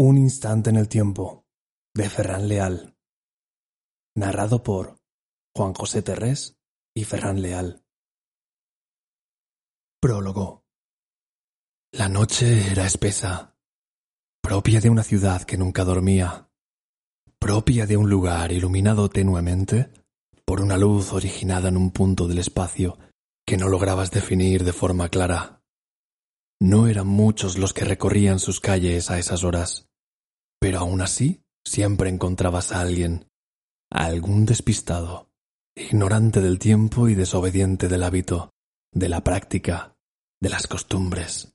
Un instante en el tiempo, de Ferran Leal. Narrado por Juan José Terrés y Ferran Leal. Prólogo. La noche era espesa, propia de una ciudad que nunca dormía, propia de un lugar iluminado tenuemente por una luz originada en un punto del espacio que no lograbas definir de forma clara. No eran muchos los que recorrían sus calles a esas horas, pero aún así siempre encontrabas a alguien, a algún despistado, ignorante del tiempo y desobediente del hábito, de la práctica, de las costumbres.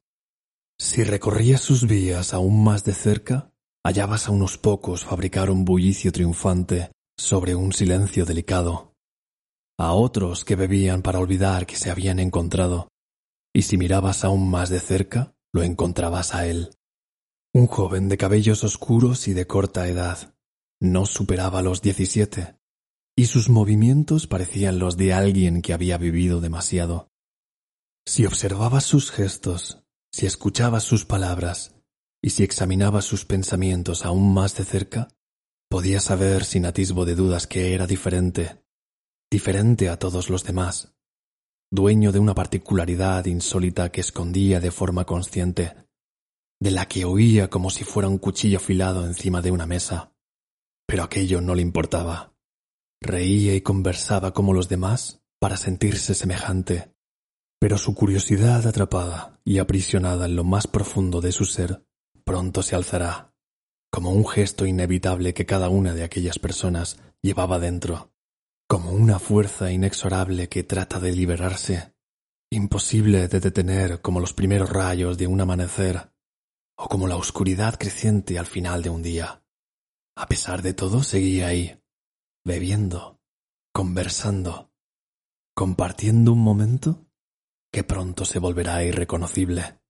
Si recorrías sus vías aún más de cerca, hallabas a unos pocos fabricar un bullicio triunfante sobre un silencio delicado, a otros que bebían para olvidar que se habían encontrado, y si mirabas aún más de cerca, lo encontrabas a él. Un joven de cabellos oscuros y de corta edad. No superaba los diecisiete, y sus movimientos parecían los de alguien que había vivido demasiado. Si observabas sus gestos, si escuchabas sus palabras, y si examinabas sus pensamientos aún más de cerca, podías saber sin atisbo de dudas que era diferente, diferente a todos los demás, dueño de una particularidad insólita que escondía de forma consciente, de la que oía como si fuera un cuchillo afilado encima de una mesa. Pero aquello no le importaba. Reía y conversaba como los demás para sentirse semejante, pero su curiosidad atrapada y aprisionada en lo más profundo de su ser pronto se alzará, como un gesto inevitable que cada una de aquellas personas llevaba dentro como una fuerza inexorable que trata de liberarse, imposible de detener como los primeros rayos de un amanecer o como la oscuridad creciente al final de un día. A pesar de todo, seguía ahí, bebiendo, conversando, compartiendo un momento que pronto se volverá irreconocible.